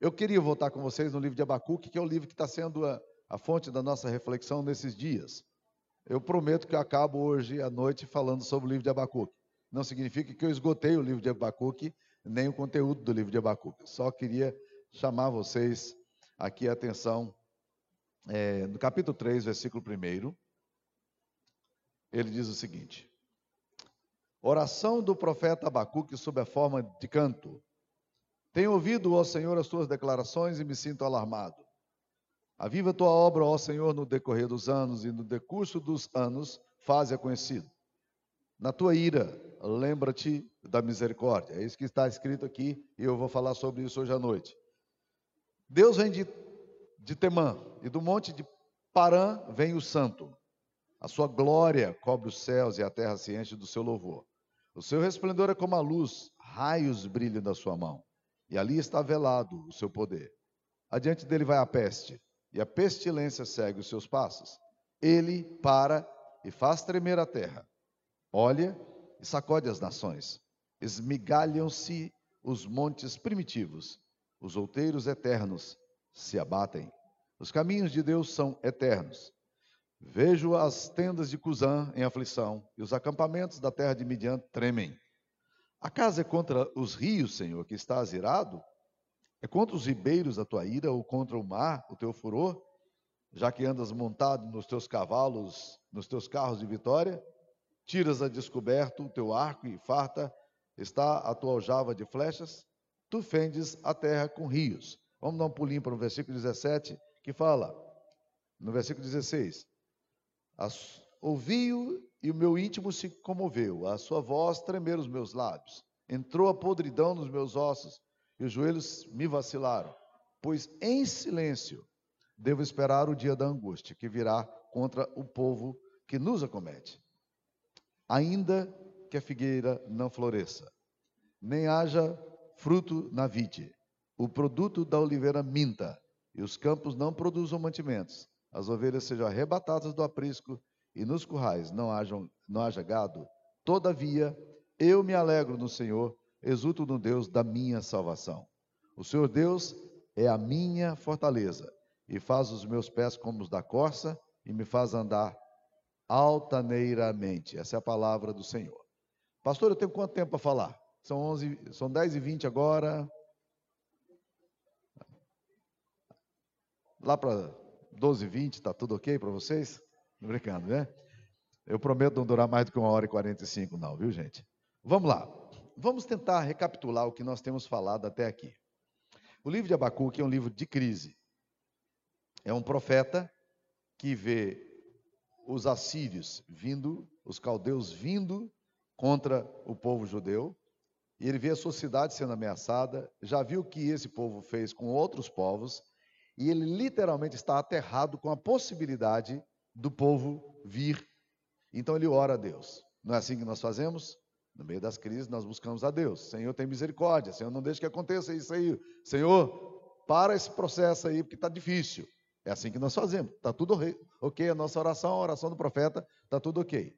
Eu queria voltar com vocês no livro de Abacuque, que é o livro que está sendo a, a fonte da nossa reflexão nesses dias. Eu prometo que eu acabo hoje à noite falando sobre o livro de Abacuque. Não significa que eu esgotei o livro de Abacuque, nem o conteúdo do livro de Abacuque. Só queria chamar vocês aqui a atenção é, no capítulo 3, versículo 1. Ele diz o seguinte: Oração do profeta Abacuque sob a forma de canto. Tenho ouvido, ó Senhor, as tuas declarações e me sinto alarmado. Aviva a tua obra, ó Senhor, no decorrer dos anos e no decurso dos anos, faze-a conhecido. Na tua ira, lembra-te da misericórdia. É isso que está escrito aqui e eu vou falar sobre isso hoje à noite. Deus vem de, de Temã e do monte de Parã vem o santo. A sua glória cobre os céus e a terra se enche do seu louvor. O seu resplendor é como a luz, raios brilham da sua mão e ali está velado o seu poder. Adiante dele vai a peste, e a pestilência segue os seus passos. Ele para e faz tremer a terra. Olha e sacode as nações. Esmigalham-se os montes primitivos. Os outeiros eternos se abatem. Os caminhos de Deus são eternos. Vejo as tendas de Cusã em aflição, e os acampamentos da terra de Midian tremem. Acaso é contra os rios, Senhor, que estás irado? É contra os ribeiros a tua ira ou contra o mar o teu furor? Já que andas montado nos teus cavalos, nos teus carros de vitória, tiras a descoberto o teu arco e farta está a tua aljava de flechas, tu fendes a terra com rios. Vamos dar um pulinho para o versículo 17, que fala, no versículo 16: Ouvi-o e o meu íntimo se comoveu, a sua voz tremeram os meus lábios. Entrou a podridão nos meus ossos e os joelhos me vacilaram, pois em silêncio devo esperar o dia da angústia que virá contra o povo que nos acomete. Ainda que a figueira não floresça, nem haja fruto na vide, o produto da oliveira minta, e os campos não produzam mantimentos, as ovelhas sejam arrebatadas do aprisco e nos currais não, hajam, não haja gado, todavia eu me alegro no Senhor, exulto no Deus da minha salvação. O Senhor Deus é a minha fortaleza e faz os meus pés como os da corça e me faz andar altaneiramente. Essa é a palavra do Senhor. Pastor, eu tenho quanto tempo para falar? São 11, são 10 e 20 agora. Lá para 12 e 20, está tudo ok para vocês? Brincando, né? Eu prometo não durar mais do que uma hora e 45, não, viu, gente? Vamos lá. Vamos tentar recapitular o que nós temos falado até aqui. O livro de Abacuque é um livro de crise. É um profeta que vê os assírios vindo, os caldeus vindo contra o povo judeu, e ele vê a sociedade sendo ameaçada, já viu o que esse povo fez com outros povos, e ele literalmente está aterrado com a possibilidade do povo vir. Então ele ora a Deus. Não é assim que nós fazemos? No meio das crises, nós buscamos a Deus. Senhor, tem misericórdia. Senhor, não deixe que aconteça isso aí. Senhor, para esse processo aí, porque está difícil. É assim que nós fazemos. Está tudo ok. A nossa oração, a oração do profeta, está tudo ok.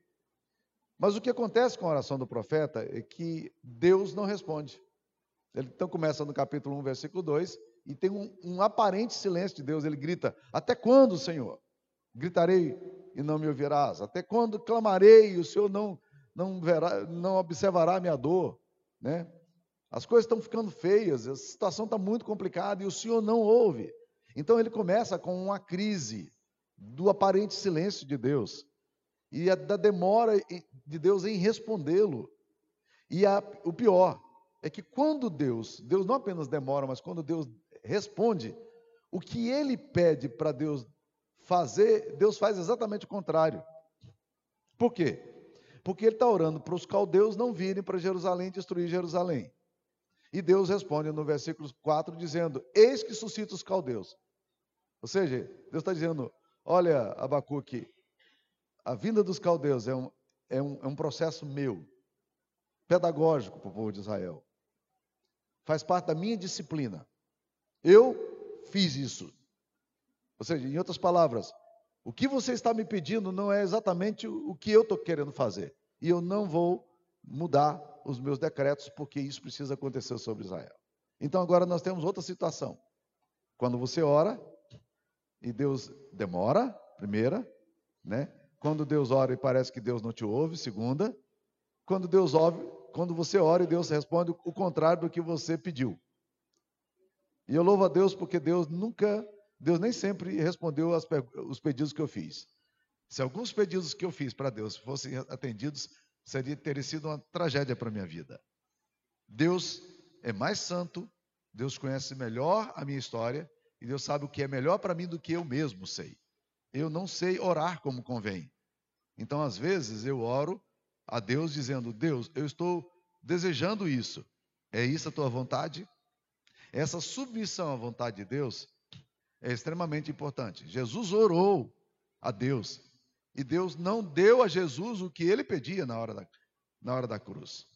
Mas o que acontece com a oração do profeta é que Deus não responde. Ele então começa no capítulo 1, versículo 2, e tem um, um aparente silêncio de Deus. Ele grita: Até quando, Senhor? Gritarei e não me ouvirás. Até quando clamarei e o Senhor não, não, verá, não observará a minha dor? Né? As coisas estão ficando feias, a situação está muito complicada e o Senhor não ouve. Então ele começa com uma crise do aparente silêncio de Deus e da demora de Deus em respondê-lo. E a, o pior é que quando Deus, Deus não apenas demora, mas quando Deus responde, o que ele pede para Deus fazer, Deus faz exatamente o contrário. Por quê? Porque ele está orando para os caldeus não virem para Jerusalém destruir Jerusalém. E Deus responde no versículo 4 dizendo: Eis que suscita os caldeus. Ou seja, Deus está dizendo: Olha, Abacuque, a vinda dos caldeus é um, é um, é um processo meu, pedagógico para o povo de Israel. Faz parte da minha disciplina. Eu fiz isso. Ou seja, em outras palavras, o que você está me pedindo não é exatamente o que eu estou querendo fazer. E eu não vou mudar os meus decretos, porque isso precisa acontecer sobre Israel. Então agora nós temos outra situação. Quando você ora e Deus demora, primeira, né? Quando Deus ora e parece que Deus não te ouve, segunda. Quando Deus ouve, quando você ora e Deus responde o contrário do que você pediu. E eu louvo a Deus porque Deus nunca, Deus nem sempre respondeu as, os pedidos que eu fiz. Se alguns pedidos que eu fiz para Deus fossem atendidos, seria teria sido uma tragédia para a minha vida. Deus é mais santo, Deus conhece melhor a minha história e Deus sabe o que é melhor para mim do que eu mesmo sei. Eu não sei orar como convém. Então, às vezes, eu oro a Deus dizendo: Deus, eu estou desejando isso. É isso a tua vontade? Essa submissão à vontade de Deus é extremamente importante. Jesus orou a Deus e Deus não deu a Jesus o que ele pedia na hora da, na hora da cruz,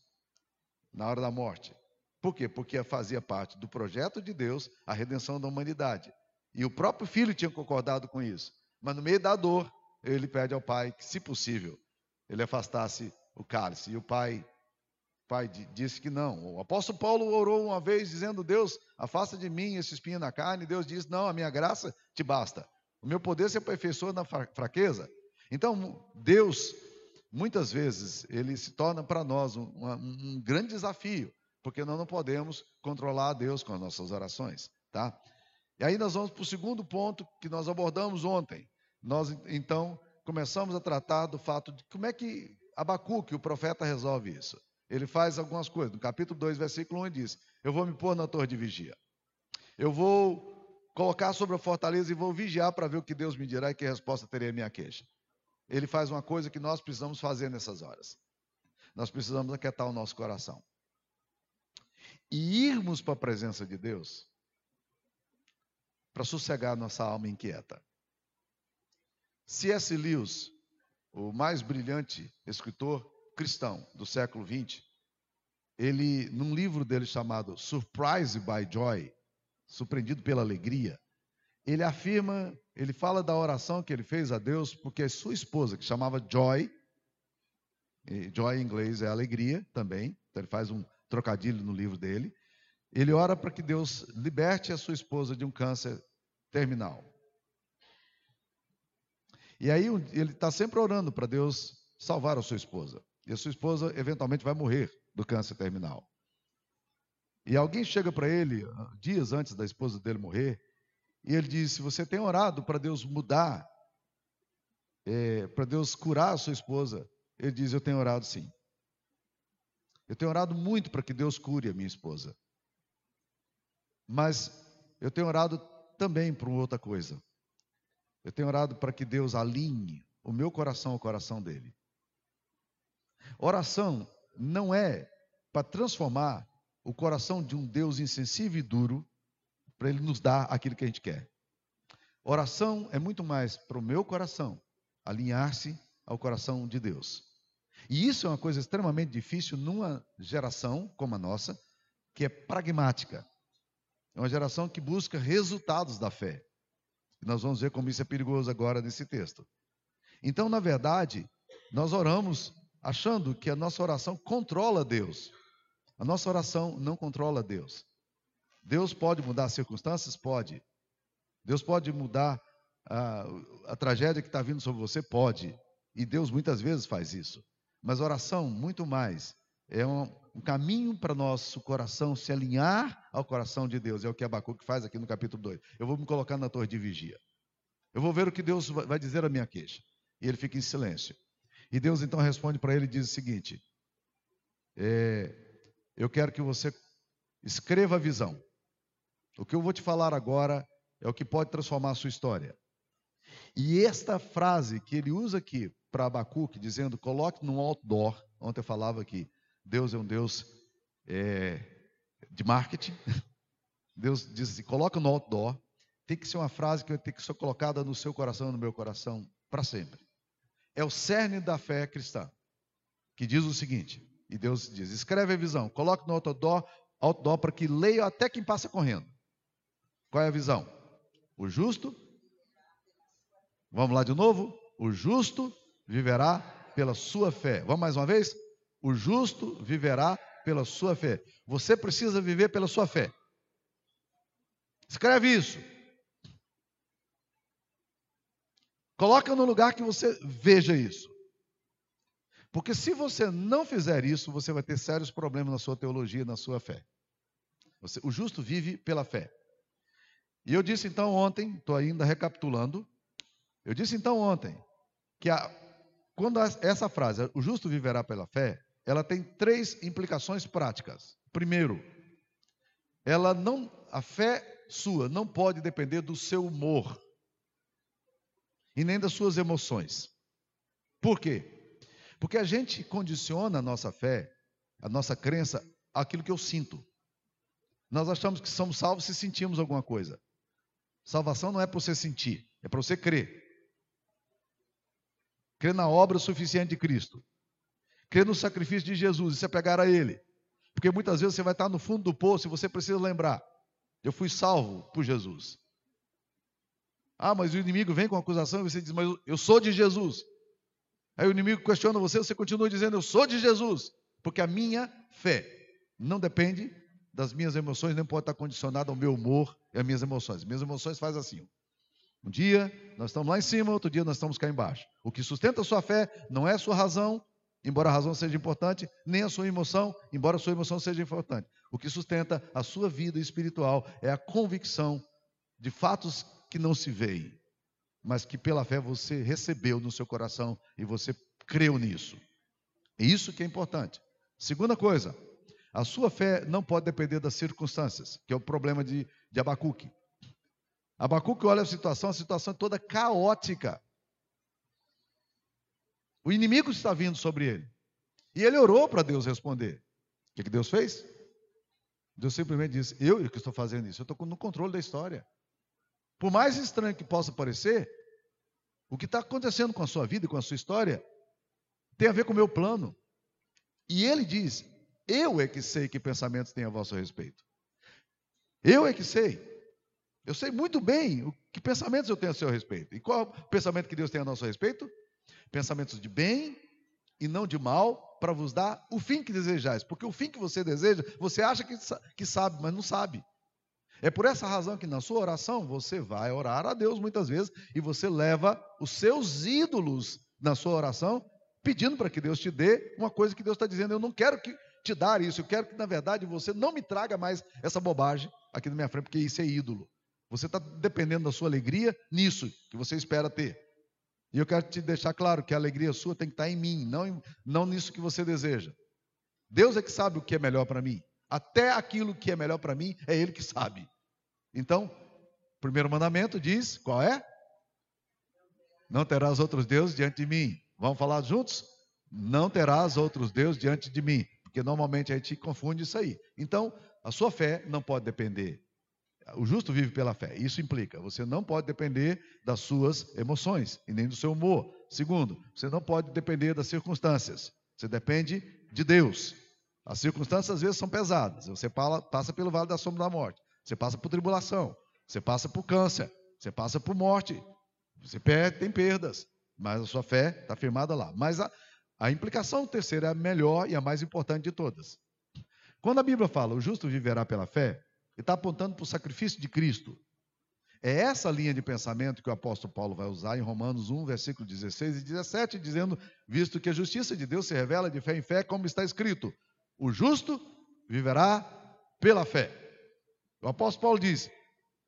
na hora da morte. Por quê? Porque fazia parte do projeto de Deus a redenção da humanidade. E o próprio filho tinha concordado com isso. Mas no meio da dor, ele pede ao pai que, se possível, ele afastasse o cálice. E o pai, pai disse que não. O apóstolo Paulo orou uma vez dizendo: Deus, afasta de mim esse espinho na carne. Deus disse: Não, a minha graça te basta. O meu poder se aperfeiçoa na fraqueza. Então, Deus, muitas vezes, ele se torna para nós um, um, grande desafio, porque nós não podemos controlar a Deus com as nossas orações, tá? E aí nós vamos para o segundo ponto que nós abordamos ontem. Nós, então, começamos a tratar do fato de como é que Abacuque, o profeta, resolve isso. Ele faz algumas coisas. No capítulo 2, versículo 1, ele diz: Eu vou me pôr na torre de vigia. Eu vou colocar sobre a fortaleza e vou vigiar para ver o que Deus me dirá e que resposta terei a minha queixa ele faz uma coisa que nós precisamos fazer nessas horas. Nós precisamos aquietar o nosso coração. E irmos para a presença de Deus para sossegar nossa alma inquieta. C.S. Lewis, o mais brilhante escritor cristão do século XX, ele, num livro dele chamado Surprised by Joy, Surpreendido pela Alegria, ele afirma, ele fala da oração que ele fez a Deus, porque sua esposa, que chamava Joy, Joy em inglês é alegria também, então ele faz um trocadilho no livro dele. Ele ora para que Deus liberte a sua esposa de um câncer terminal. E aí ele está sempre orando para Deus salvar a sua esposa. E a sua esposa eventualmente vai morrer do câncer terminal. E alguém chega para ele, dias antes da esposa dele morrer, e ele disse: Você tem orado para Deus mudar, é, para Deus curar a sua esposa? Ele diz: Eu tenho orado sim. Eu tenho orado muito para que Deus cure a minha esposa. Mas eu tenho orado também uma outra coisa. Eu tenho orado para que Deus alinhe o meu coração ao coração dele. Oração não é para transformar o coração de um Deus insensível e duro para Ele nos dar aquilo que a gente quer. Oração é muito mais para o meu coração alinhar-se ao coração de Deus. E isso é uma coisa extremamente difícil numa geração como a nossa, que é pragmática. É uma geração que busca resultados da fé. E nós vamos ver como isso é perigoso agora nesse texto. Então, na verdade, nós oramos achando que a nossa oração controla Deus. A nossa oração não controla Deus. Deus pode mudar as circunstâncias? Pode. Deus pode mudar a, a tragédia que está vindo sobre você? Pode. E Deus muitas vezes faz isso. Mas oração, muito mais, é um, um caminho para nosso coração se alinhar ao coração de Deus. É o que Abacuque faz aqui no capítulo 2. Eu vou me colocar na torre de vigia. Eu vou ver o que Deus vai dizer à minha queixa. E ele fica em silêncio. E Deus então responde para ele e diz o seguinte: é, Eu quero que você escreva a visão. O que eu vou te falar agora é o que pode transformar a sua história. E esta frase que ele usa aqui para Abacuque, dizendo: coloque num outdoor. Ontem eu falava que Deus é um Deus é, de marketing. Deus diz assim: coloca no outdoor. Tem que ser uma frase que vai ter que ser colocada no seu coração, no meu coração, para sempre. É o cerne da fé cristã, que diz o seguinte: e Deus diz: escreve a visão, coloque no outdoor, outdoor para que leia até quem passa correndo. Qual é a visão? O justo. Vamos lá de novo? O justo viverá pela sua fé. Vamos mais uma vez? O justo viverá pela sua fé. Você precisa viver pela sua fé. Escreve isso. Coloca no lugar que você veja isso. Porque se você não fizer isso, você vai ter sérios problemas na sua teologia, na sua fé. Você, o justo vive pela fé. E eu disse então ontem, estou ainda recapitulando, eu disse então ontem que a, quando essa frase, o justo viverá pela fé, ela tem três implicações práticas. Primeiro, ela não, a fé sua não pode depender do seu humor e nem das suas emoções. Por quê? Porque a gente condiciona a nossa fé, a nossa crença, aquilo que eu sinto. Nós achamos que somos salvos se sentimos alguma coisa. Salvação não é para você sentir, é para você crer. Crer na obra suficiente de Cristo. Crer no sacrifício de Jesus e se apegar a Ele. Porque muitas vezes você vai estar no fundo do poço e você precisa lembrar: eu fui salvo por Jesus. Ah, mas o inimigo vem com acusação e você diz: mas eu sou de Jesus. Aí o inimigo questiona você, você continua dizendo: eu sou de Jesus. Porque a minha fé não depende das minhas emoções, nem pode estar condicionada ao meu humor e às minhas emoções. Minhas emoções fazem assim. Um dia nós estamos lá em cima, outro dia nós estamos cá embaixo. O que sustenta a sua fé não é a sua razão, embora a razão seja importante, nem a sua emoção, embora a sua emoção seja importante. O que sustenta a sua vida espiritual é a convicção de fatos que não se veem, mas que pela fé você recebeu no seu coração e você creu nisso. É isso que é importante. Segunda coisa, a sua fé não pode depender das circunstâncias, que é o problema de, de Abacuque. Abacuque olha a situação, a situação é toda caótica. O inimigo está vindo sobre ele. E ele orou para Deus responder. O que, que Deus fez? Deus simplesmente disse: Eu que estou fazendo isso, eu estou no controle da história. Por mais estranho que possa parecer, o que está acontecendo com a sua vida e com a sua história tem a ver com o meu plano. E ele diz: Eu é que sei que pensamentos tem a vosso respeito. Eu é que sei. Eu sei muito bem o que pensamentos eu tenho a seu respeito. E qual é o pensamento que Deus tem a nosso respeito? Pensamentos de bem e não de mal, para vos dar o fim que desejais. Porque o fim que você deseja, você acha que sabe, mas não sabe. É por essa razão que na sua oração você vai orar a Deus muitas vezes e você leva os seus ídolos na sua oração, pedindo para que Deus te dê uma coisa que Deus está dizendo. Eu não quero que te dar isso, eu quero que na verdade você não me traga mais essa bobagem aqui na minha frente, porque isso é ídolo. Você está dependendo da sua alegria nisso que você espera ter. E eu quero te deixar claro que a alegria sua tem que estar em mim, não, não nisso que você deseja. Deus é que sabe o que é melhor para mim. Até aquilo que é melhor para mim é Ele que sabe. Então, o primeiro mandamento diz: qual é? Não terás outros deuses diante de mim. Vamos falar juntos? Não terás outros deuses diante de mim. Porque normalmente a gente confunde isso aí. Então, a sua fé não pode depender o justo vive pela fé. Isso implica, você não pode depender das suas emoções e nem do seu humor. Segundo, você não pode depender das circunstâncias. Você depende de Deus. As circunstâncias às vezes são pesadas. Você passa pelo vale da sombra da morte. Você passa por tribulação. Você passa por câncer. Você passa por morte. Você perde, tem perdas. Mas a sua fé está firmada lá. Mas a, a implicação terceira é a melhor e a mais importante de todas. Quando a Bíblia fala o justo viverá pela fé, ele está apontando para o sacrifício de Cristo. É essa linha de pensamento que o apóstolo Paulo vai usar em Romanos 1, versículo 16 e 17, dizendo: Visto que a justiça de Deus se revela de fé em fé, como está escrito: O justo viverá pela fé. O apóstolo Paulo diz: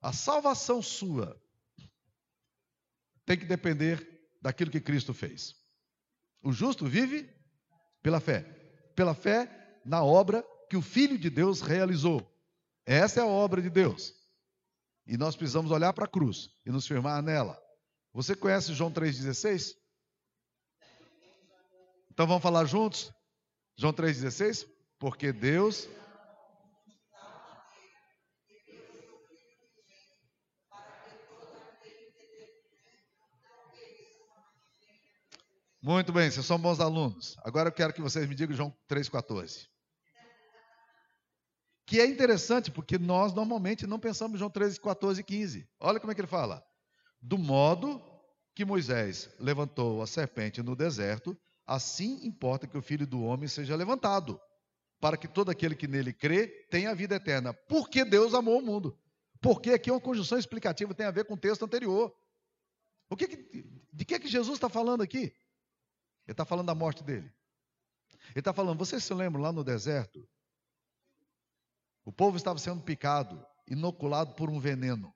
A salvação sua tem que depender daquilo que Cristo fez. O justo vive pela fé, pela fé na obra que o Filho de Deus realizou. Essa é a obra de Deus. E nós precisamos olhar para a cruz e nos firmar nela. Você conhece João 3,16? Então vamos falar juntos? João 3,16? Porque Deus. Muito bem, vocês são bons alunos. Agora eu quero que vocês me digam João 3,14. Que é interessante, porque nós normalmente não pensamos João 13, 14 e 15. Olha como é que ele fala. Do modo que Moisés levantou a serpente no deserto, assim importa que o filho do homem seja levantado, para que todo aquele que nele crê tenha vida eterna. Porque Deus amou o mundo. Porque aqui é uma conjunção explicativa, tem a ver com o texto anterior. O que, que de que, que Jesus está falando aqui? Ele está falando da morte dele. Ele está falando, vocês se lembram lá no deserto? O povo estava sendo picado, inoculado por um veneno.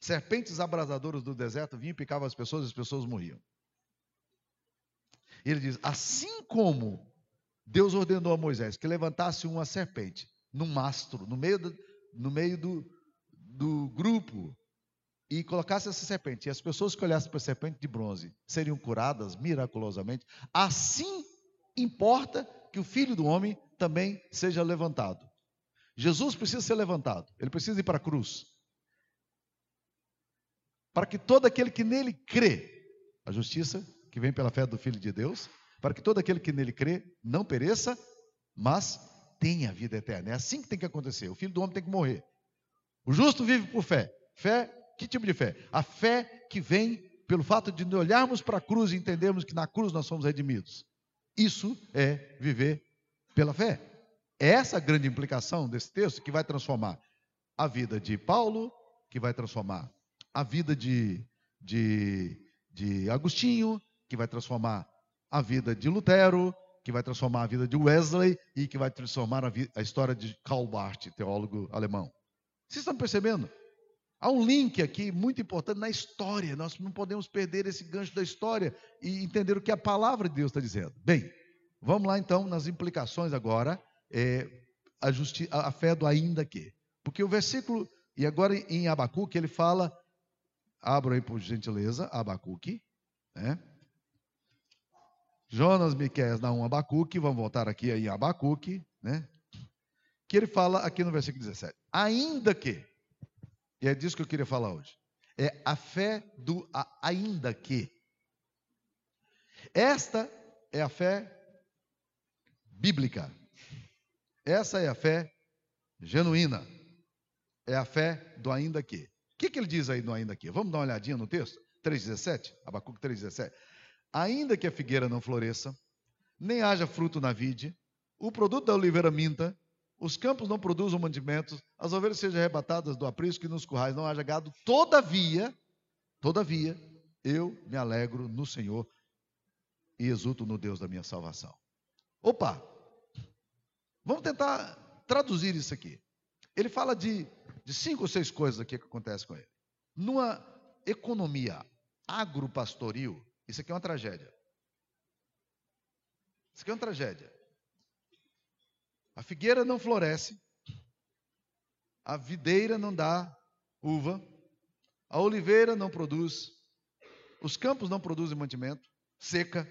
Serpentes abrasadoras do deserto vinham e picavam as pessoas e as pessoas morriam. Ele diz: assim como Deus ordenou a Moisés que levantasse uma serpente num mastro, no meio do, no meio do, do grupo, e colocasse essa serpente, e as pessoas que olhassem para a serpente de bronze seriam curadas miraculosamente, assim importa que o filho do homem também seja levantado. Jesus precisa ser levantado, ele precisa ir para a cruz. Para que todo aquele que nele crê, a justiça que vem pela fé do Filho de Deus, para que todo aquele que nele crê não pereça, mas tenha vida eterna. É assim que tem que acontecer. O filho do homem tem que morrer. O justo vive por fé. Fé, que tipo de fé? A fé que vem pelo fato de olharmos para a cruz e entendermos que na cruz nós somos redimidos. Isso é viver pela fé. É essa a grande implicação desse texto que vai transformar a vida de Paulo, que vai transformar a vida de, de, de Agostinho, que vai transformar a vida de Lutero, que vai transformar a vida de Wesley e que vai transformar a, a história de Karl Barth, teólogo alemão. Vocês estão percebendo? Há um link aqui muito importante na história. Nós não podemos perder esse gancho da história e entender o que a palavra de Deus está dizendo. Bem, vamos lá então nas implicações agora. É, a, a fé do ainda que. Porque o versículo, e agora em Abacuque, ele fala, abra aí por gentileza, Abacuque, né? Jonas, Miqueias, Naum, Abacuque, vamos voltar aqui em Abacuque, né? Que ele fala aqui no versículo 17. Ainda que, e é disso que eu queria falar hoje, é a fé do a, ainda que. Esta é a fé bíblica. Essa é a fé genuína. É a fé do ainda que. O que, que ele diz aí no ainda que? Vamos dar uma olhadinha no texto? 3,17? Abacuque 3,17 ainda que a figueira não floresça, nem haja fruto na vide, o produto da oliveira minta, os campos não produzam mantimentos, as ovelhas sejam arrebatadas do aprisco e nos currais não haja gado, todavia, todavia, eu me alegro no Senhor e exulto no Deus da minha salvação. Opa! Vamos tentar traduzir isso aqui. Ele fala de, de cinco ou seis coisas aqui que acontecem com ele. Numa economia agropastoril, isso aqui é uma tragédia. Isso aqui é uma tragédia. A figueira não floresce, a videira não dá uva, a oliveira não produz, os campos não produzem mantimento, seca,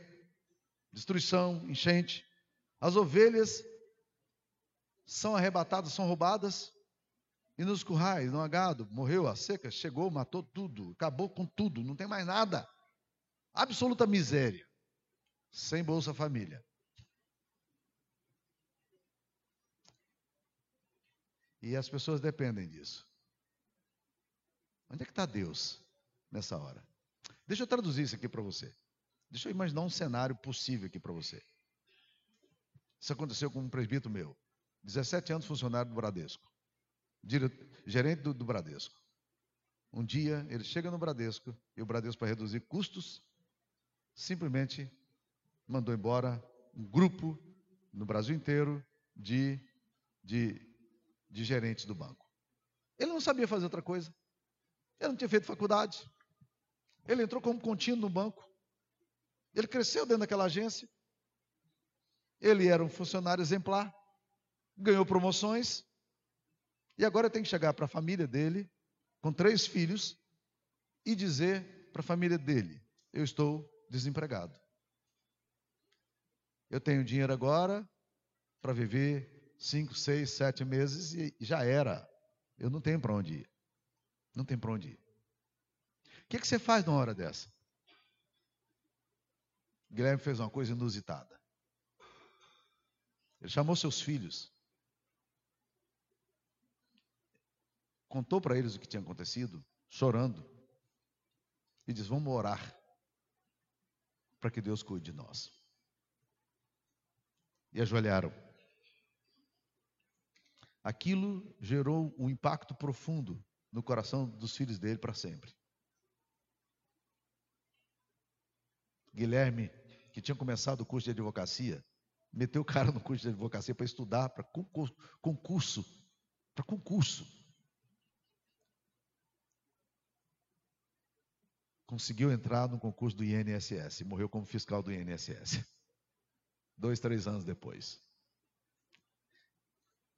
destruição, enchente, as ovelhas são arrebatadas, são roubadas, e nos currais, no agado, morreu a seca, chegou, matou tudo, acabou com tudo, não tem mais nada. Absoluta miséria. Sem Bolsa Família. E as pessoas dependem disso. Onde é que está Deus nessa hora? Deixa eu traduzir isso aqui para você. Deixa eu imaginar um cenário possível aqui para você. Isso aconteceu com um presbítero meu. 17 anos funcionário do Bradesco. gerente do, do Bradesco. Um dia ele chega no Bradesco e o Bradesco, para reduzir custos, simplesmente mandou embora um grupo no Brasil inteiro de, de, de gerentes do banco. Ele não sabia fazer outra coisa. Ele não tinha feito faculdade. Ele entrou como contínuo no banco. Ele cresceu dentro daquela agência. Ele era um funcionário exemplar. Ganhou promoções. E agora tem que chegar para a família dele, com três filhos, e dizer para a família dele: Eu estou desempregado. Eu tenho dinheiro agora para viver cinco, seis, sete meses e já era. Eu não tenho para onde ir. Não tem para onde ir. O que, que você faz numa hora dessa? Guilherme fez uma coisa inusitada. Ele chamou seus filhos, contou para eles o que tinha acontecido, chorando, e disse: Vamos orar para que Deus cuide de nós. E ajoelharam. Aquilo gerou um impacto profundo no coração dos filhos dele para sempre. Guilherme, que tinha começado o curso de advocacia, meteu o cara no curso de advocacia para estudar, para concurso, para concurso. Conseguiu entrar no concurso do INSS morreu como fiscal do INSS. Dois, três anos depois.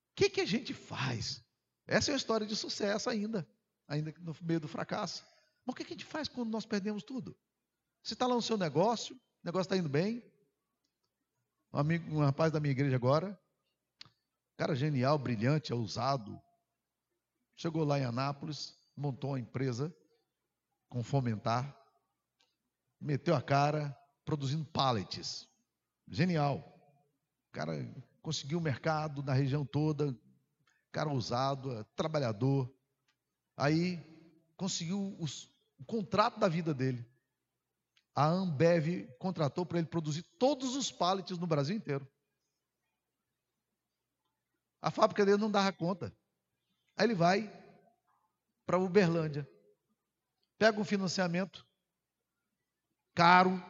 O que, que a gente faz? Essa é a história de sucesso ainda, ainda no meio do fracasso. Mas o que, que a gente faz quando nós perdemos tudo? Você está lá no seu negócio, o negócio está indo bem. Um, amigo, um rapaz da minha igreja agora, cara genial, brilhante, ousado. Chegou lá em Anápolis, montou uma empresa com fomentar, meteu a cara produzindo pallets. Genial. O cara conseguiu o mercado na região toda, cara ousado, é trabalhador. Aí conseguiu os, o contrato da vida dele. A Ambev contratou para ele produzir todos os pallets no Brasil inteiro. A fábrica dele não dava conta. Aí ele vai para Uberlândia, pega um financiamento caro,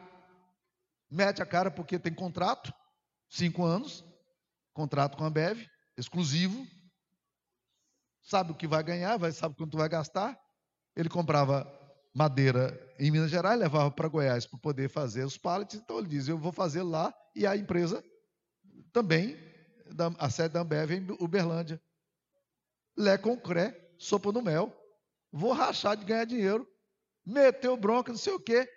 mete a cara porque tem contrato, cinco anos, contrato com a Bev, exclusivo, sabe o que vai ganhar, vai, sabe quanto vai gastar. Ele comprava madeira em Minas Gerais, levava para Goiás para poder fazer os pallets, então ele diz, eu vou fazer lá, e a empresa também, a sede da Ambev em Uberlândia. Lé concré, sopa no mel, vou rachar de ganhar dinheiro, meteu bronca, não sei o quê.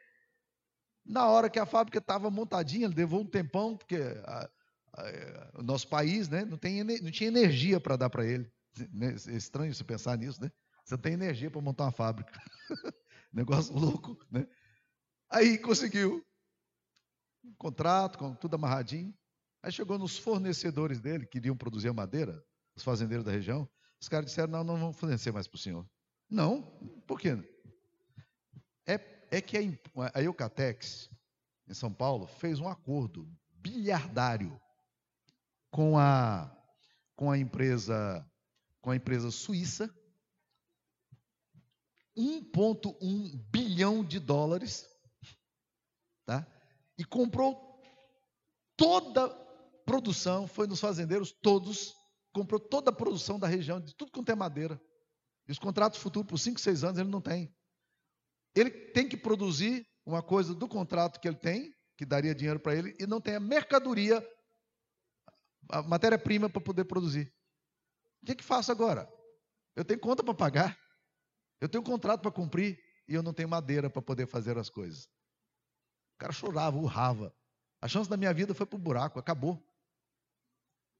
Na hora que a fábrica estava montadinha, ele levou um tempão, porque a, o nosso país né, não, tem, não tinha energia para dar para ele. É estranho você pensar nisso, né? Você tem energia para montar uma fábrica. Negócio louco, né? Aí conseguiu um contrato, com tudo amarradinho. Aí chegou nos fornecedores dele, que queriam produzir a madeira, os fazendeiros da região. Os caras disseram: não, não vamos fornecer mais para o senhor. Não, por quê? É, que a, a Eucatex, em São Paulo, fez um acordo bilhardário com a, com a empresa com a empresa suíça 1,1 bilhão de dólares, tá? E comprou toda a produção, foi nos fazendeiros todos, comprou toda a produção da região, de tudo quanto é madeira. E os contratos futuros por 5, 6 anos ele não tem. Ele tem que produzir uma coisa do contrato que ele tem, que daria dinheiro para ele, e não tem a mercadoria a matéria-prima para poder produzir. O que, que faço agora? Eu tenho conta para pagar, eu tenho contrato para cumprir e eu não tenho madeira para poder fazer as coisas. O cara chorava, urrava. A chance da minha vida foi para o buraco, acabou.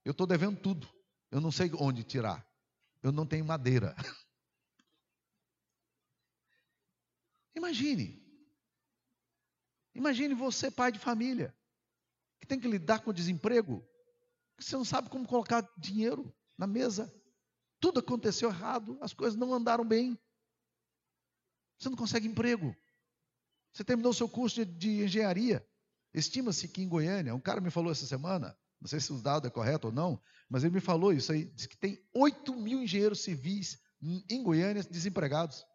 Eu estou devendo tudo. Eu não sei onde tirar. Eu não tenho madeira. Imagine. Imagine você, pai de família, que tem que lidar com o desemprego, que você não sabe como colocar dinheiro na mesa. Tudo aconteceu errado, as coisas não andaram bem. Você não consegue emprego. Você terminou seu curso de, de engenharia. Estima-se que em Goiânia, um cara me falou essa semana, não sei se o dado é correto ou não, mas ele me falou isso aí, diz que tem 8 mil engenheiros civis em Goiânia desempregados.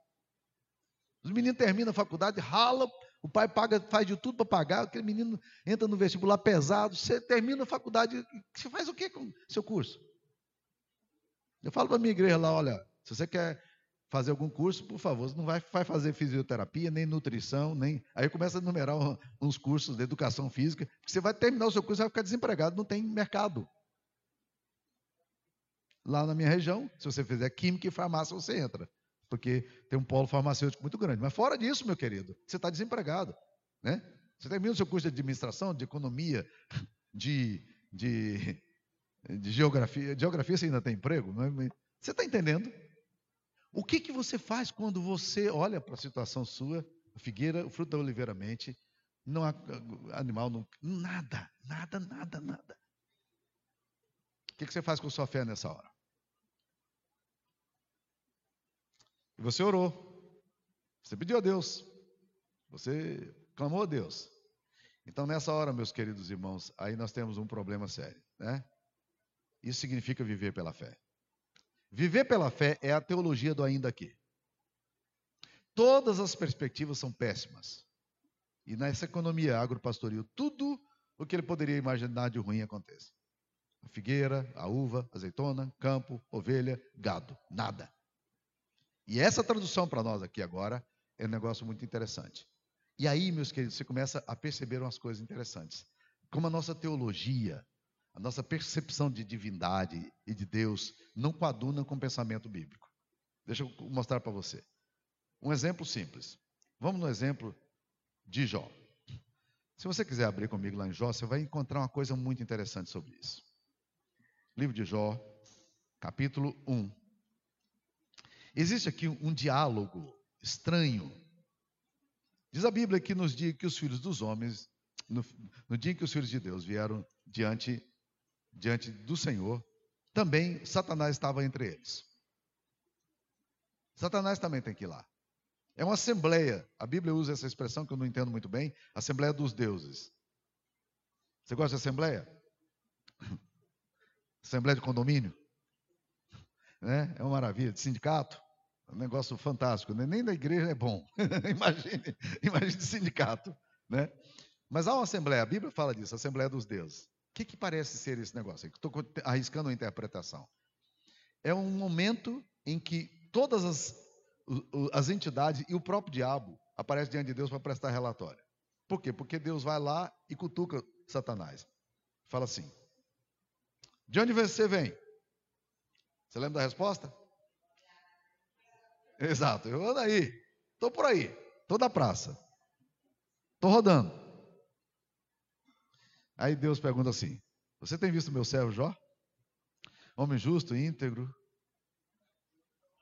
Os meninos terminam a faculdade, rala, o pai paga, faz de tudo para pagar, aquele menino entra no vestibular pesado, você termina a faculdade, você faz o que com seu curso? Eu falo para a minha igreja lá, olha, se você quer fazer algum curso, por favor, você não vai, vai fazer fisioterapia, nem nutrição, nem. Aí começa a numerar uns cursos de educação física, porque você vai terminar o seu curso e vai ficar desempregado, não tem mercado. Lá na minha região, se você fizer química e farmácia, você entra porque tem um polo farmacêutico muito grande. Mas fora disso, meu querido, você está desempregado. Né? Você termina o seu curso de administração, de economia, de, de, de geografia. Geografia você ainda tem emprego? Não é? Você está entendendo? O que, que você faz quando você olha para a situação sua, a figueira, o fruto da oliveira mente, não há animal, não, nada, nada, nada, nada. O que, que você faz com sua fé nessa hora? E você orou. Você pediu a Deus. Você clamou a Deus. Então, nessa hora, meus queridos irmãos, aí nós temos um problema sério, né? Isso significa viver pela fé. Viver pela fé é a teologia do ainda aqui. Todas as perspectivas são péssimas. e nessa economia agropastoril, tudo o que ele poderia imaginar de ruim acontece. A figueira, a uva, azeitona, campo, ovelha, gado, nada. E essa tradução para nós aqui agora é um negócio muito interessante. E aí, meus queridos, você começa a perceber umas coisas interessantes. Como a nossa teologia, a nossa percepção de divindade e de Deus não coaduna com o pensamento bíblico. Deixa eu mostrar para você. Um exemplo simples. Vamos no exemplo de Jó. Se você quiser abrir comigo lá em Jó, você vai encontrar uma coisa muito interessante sobre isso. Livro de Jó, capítulo 1. Existe aqui um diálogo estranho. Diz a Bíblia que nos dias que os filhos dos homens, no, no dia que os filhos de Deus vieram diante, diante do Senhor, também Satanás estava entre eles. Satanás também tem que ir lá. É uma assembleia. A Bíblia usa essa expressão que eu não entendo muito bem, assembleia dos deuses. Você gosta de assembleia? Assembleia de condomínio? Né? É uma maravilha. De sindicato? Um negócio fantástico. Né? Nem da igreja é bom. imagine, imagine sindicato. Né? Mas há uma assembleia, a Bíblia fala disso, assembleia dos deuses. O que, que parece ser esse negócio? Estou arriscando uma interpretação. É um momento em que todas as as entidades e o próprio diabo aparece diante de Deus para prestar relatório. Por quê? Porque Deus vai lá e cutuca Satanás. Fala assim: De onde você vem? Você lembra da resposta? Exato, eu ando aí, estou por aí, estou da praça, estou rodando. Aí Deus pergunta assim: Você tem visto meu servo Jó? Homem justo, íntegro,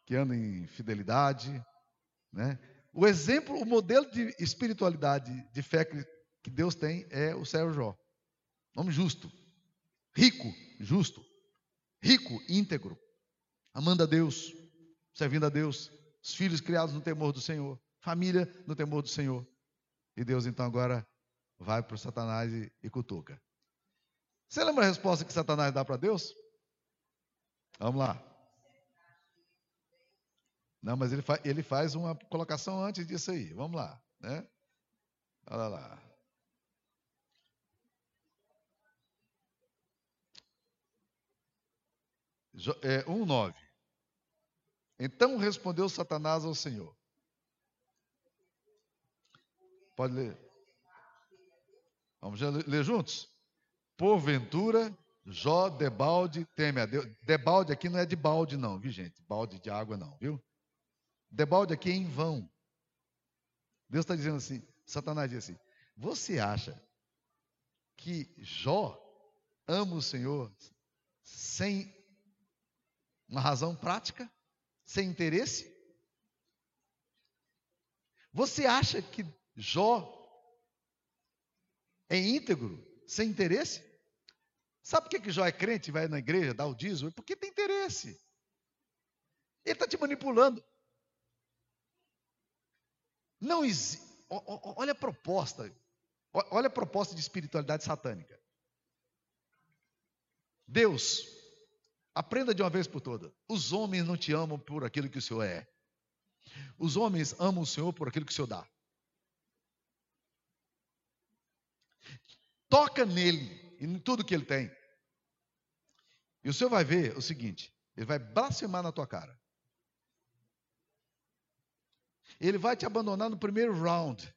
que anda em fidelidade, né? O exemplo, o modelo de espiritualidade, de fé que Deus tem é o servo Jó. Homem justo, rico, justo, rico, íntegro, amando a Deus, servindo a Deus, os filhos criados no temor do Senhor, família no temor do Senhor. E Deus então agora vai para o Satanás e, e cutuca. Você lembra a resposta que Satanás dá para Deus? Vamos lá. Não, mas ele, fa ele faz uma colocação antes disso aí. Vamos lá, né? Olha lá. É, 1,9. Então respondeu Satanás ao Senhor. Pode ler. Vamos ler juntos? Porventura, Jó debalde teme a Deus. Debalde aqui não é de balde, não, viu, gente? Balde de água, não, viu? Debalde aqui é em vão. Deus está dizendo assim, Satanás diz assim, você acha que Jó ama o Senhor sem uma razão prática? Sem interesse? Você acha que Jó é íntegro, sem interesse? Sabe por que, que Jó é crente e vai na igreja dar o dízimo? Porque tem interesse. Ele está te manipulando. Não existe. Olha a proposta. Olha a proposta de espiritualidade satânica. Deus, aprenda de uma vez por todas. Os homens não te amam por aquilo que o Senhor é. Os homens amam o Senhor por aquilo que o Senhor dá. Toca nele e em tudo que ele tem. E o Senhor vai ver o seguinte: ele vai blasfemar na tua cara ele vai te abandonar no primeiro round.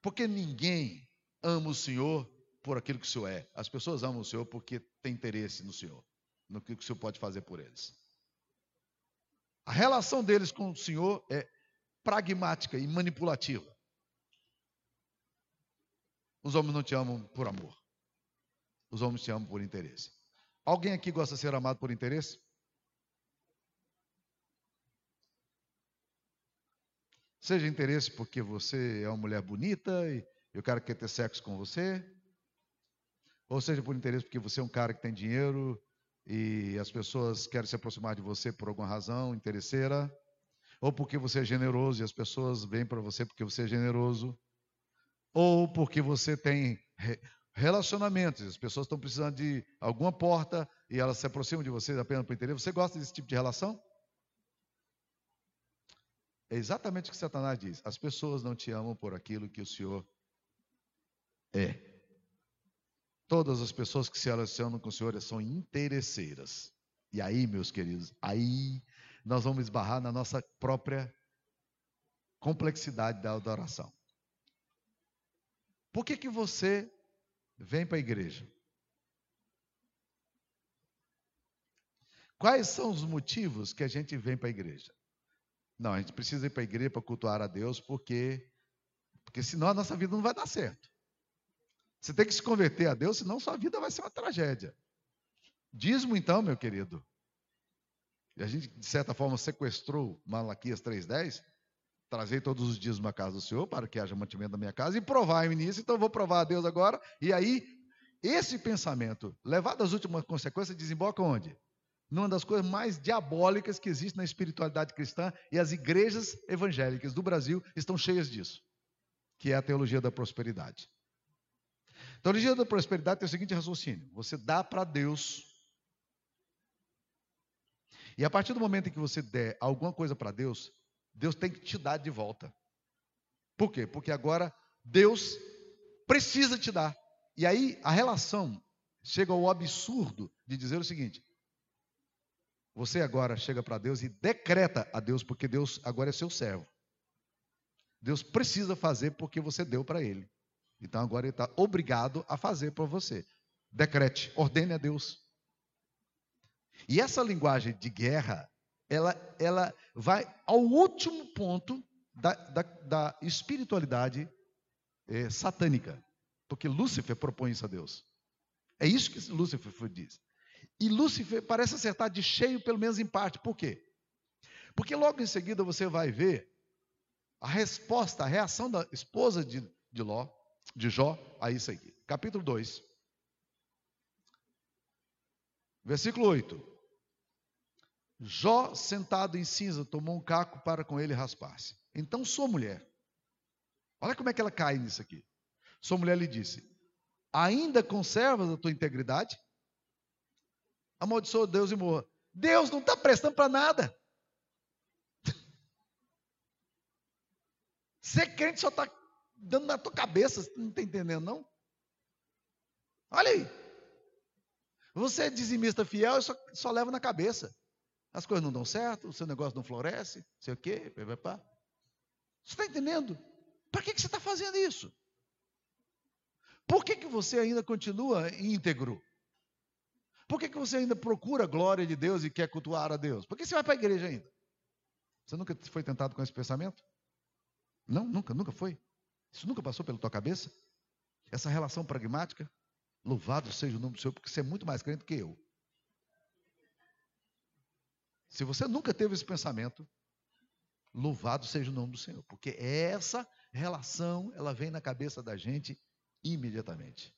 Porque ninguém ama o Senhor por aquilo que o Senhor é. As pessoas amam o Senhor porque têm interesse no Senhor, no que o Senhor pode fazer por eles. A relação deles com o Senhor é pragmática e manipulativa. Os homens não te amam por amor. Os homens te amam por interesse. Alguém aqui gosta de ser amado por interesse? Seja interesse porque você é uma mulher bonita e, e o cara quer ter sexo com você. Ou seja por interesse porque você é um cara que tem dinheiro e as pessoas querem se aproximar de você por alguma razão interesseira. Ou porque você é generoso e as pessoas vêm para você porque você é generoso. Ou porque você tem relacionamentos, as pessoas estão precisando de alguma porta e elas se aproximam de você apenas por interesse. Você gosta desse tipo de relação? É exatamente o que Satanás diz. As pessoas não te amam por aquilo que o Senhor é. Todas as pessoas que se relacionam com o Senhor são interesseiras. E aí, meus queridos, aí nós vamos esbarrar na nossa própria complexidade da adoração. Por que, que você vem para a igreja? Quais são os motivos que a gente vem para a igreja? Não, a gente precisa ir para a igreja para cultuar a Deus, porque, porque senão a nossa vida não vai dar certo. Você tem que se converter a Deus, senão sua vida vai ser uma tragédia. Dízimo, então, meu querido. E a gente, de certa forma, sequestrou Malaquias 3,10. Trazei todos os dias uma casa do Senhor para que haja mantimento na minha casa e provar-me nisso. Então, eu vou provar a Deus agora. E aí, esse pensamento, levado às últimas consequências, desemboca onde? numa das coisas mais diabólicas que existe na espiritualidade cristã, e as igrejas evangélicas do Brasil estão cheias disso, que é a teologia da prosperidade. A teologia da prosperidade tem o seguinte raciocínio: você dá para Deus, e a partir do momento em que você der alguma coisa para Deus, Deus tem que te dar de volta. Por quê? Porque agora Deus precisa te dar. E aí a relação chega ao absurdo de dizer o seguinte: você agora chega para Deus e decreta a Deus, porque Deus agora é seu servo. Deus precisa fazer porque você deu para Ele. Então agora Ele está obrigado a fazer para você. Decrete, ordene a Deus. E essa linguagem de guerra, ela, ela vai ao último ponto da, da, da espiritualidade é, satânica. Porque Lúcifer propõe isso a Deus. É isso que Lúcifer diz. E Lúcifer parece acertar de cheio, pelo menos em parte. Por quê? Porque logo em seguida você vai ver a resposta, a reação da esposa de, de Ló, de Jó, a isso aqui. Capítulo 2. Versículo 8. Jó, sentado em cinza, tomou um caco para com ele raspar-se. Então sua mulher, olha como é que ela cai nisso aqui. Sua mulher lhe disse: Ainda conservas a tua integridade? amaldiçoa Deus e morra. Deus não está prestando para nada. Ser crente só está dando na tua cabeça, você não está entendendo, não? Olha aí. Você é dizimista fiel só, só leva na cabeça. As coisas não dão certo, o seu negócio não floresce, sei o quê, pá. Você está entendendo? Para que, que você está fazendo isso? Por que, que você ainda continua íntegro? Por que, que você ainda procura a glória de Deus e quer cultuar a Deus? Por que você vai para a igreja ainda? Você nunca foi tentado com esse pensamento? Não, nunca, nunca foi. Isso nunca passou pela tua cabeça? Essa relação pragmática? Louvado seja o nome do Senhor, porque você é muito mais crente que eu. Se você nunca teve esse pensamento, louvado seja o nome do Senhor, porque essa relação, ela vem na cabeça da gente imediatamente.